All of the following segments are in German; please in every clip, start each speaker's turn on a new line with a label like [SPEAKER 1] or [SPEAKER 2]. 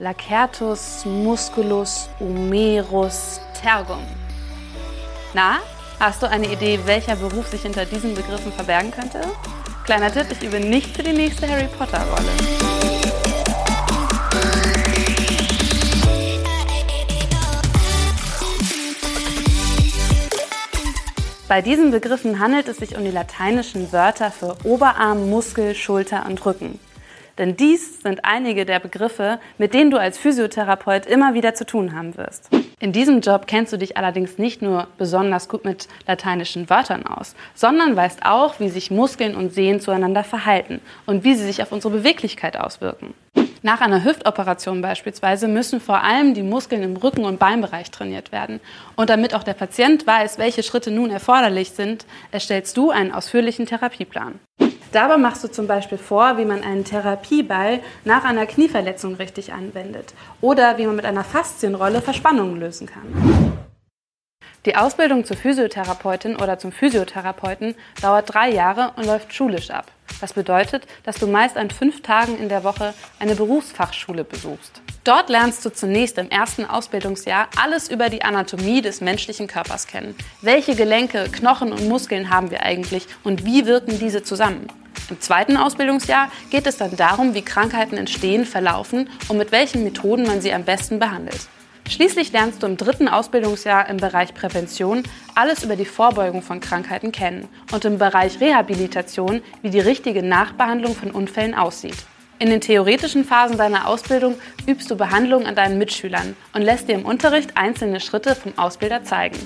[SPEAKER 1] Lacertus musculus humerus tergum. Na, hast du eine Idee, welcher Beruf sich hinter diesen Begriffen verbergen könnte? Kleiner Tipp, ich übe nicht für die nächste Harry Potter-Rolle. Bei diesen Begriffen handelt es sich um die lateinischen Wörter für Oberarm, Muskel, Schulter und Rücken. Denn dies sind einige der Begriffe, mit denen du als Physiotherapeut immer wieder zu tun haben wirst. In diesem Job kennst du dich allerdings nicht nur besonders gut mit lateinischen Wörtern aus, sondern weißt auch, wie sich Muskeln und Sehnen zueinander verhalten und wie sie sich auf unsere Beweglichkeit auswirken. Nach einer Hüftoperation beispielsweise müssen vor allem die Muskeln im Rücken- und Beinbereich trainiert werden. Und damit auch der Patient weiß, welche Schritte nun erforderlich sind, erstellst du einen ausführlichen Therapieplan. Dabei machst du zum Beispiel vor, wie man einen Therapieball nach einer Knieverletzung richtig anwendet oder wie man mit einer Faszienrolle Verspannungen lösen kann. Die Ausbildung zur Physiotherapeutin oder zum Physiotherapeuten dauert drei Jahre und läuft schulisch ab. Das bedeutet, dass du meist an fünf Tagen in der Woche eine Berufsfachschule besuchst. Dort lernst du zunächst im ersten Ausbildungsjahr alles über die Anatomie des menschlichen Körpers kennen. Welche Gelenke, Knochen und Muskeln haben wir eigentlich und wie wirken diese zusammen? Im zweiten Ausbildungsjahr geht es dann darum, wie Krankheiten entstehen, verlaufen und mit welchen Methoden man sie am besten behandelt. Schließlich lernst du im dritten Ausbildungsjahr im Bereich Prävention alles über die Vorbeugung von Krankheiten kennen und im Bereich Rehabilitation, wie die richtige Nachbehandlung von Unfällen aussieht. In den theoretischen Phasen deiner Ausbildung übst du Behandlung an deinen Mitschülern und lässt dir im Unterricht einzelne Schritte vom Ausbilder zeigen.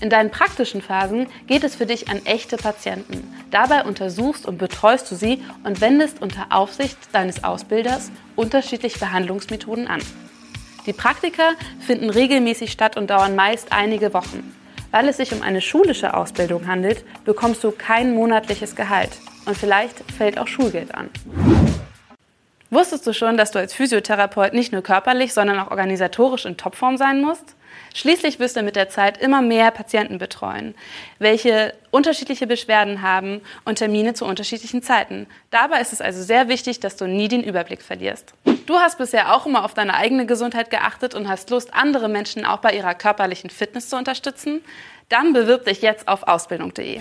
[SPEAKER 1] In deinen praktischen Phasen geht es für dich an echte Patienten. Dabei untersuchst und betreust du sie und wendest unter Aufsicht deines Ausbilders unterschiedliche Behandlungsmethoden an. Die Praktika finden regelmäßig statt und dauern meist einige Wochen. Weil es sich um eine schulische Ausbildung handelt, bekommst du kein monatliches Gehalt und vielleicht fällt auch Schulgeld an. Wusstest du schon, dass du als Physiotherapeut nicht nur körperlich, sondern auch organisatorisch in Topform sein musst? Schließlich wirst du mit der Zeit immer mehr Patienten betreuen, welche unterschiedliche Beschwerden haben und Termine zu unterschiedlichen Zeiten. Dabei ist es also sehr wichtig, dass du nie den Überblick verlierst. Du hast bisher auch immer auf deine eigene Gesundheit geachtet und hast Lust, andere Menschen auch bei ihrer körperlichen Fitness zu unterstützen? Dann bewirb dich jetzt auf ausbildung.de.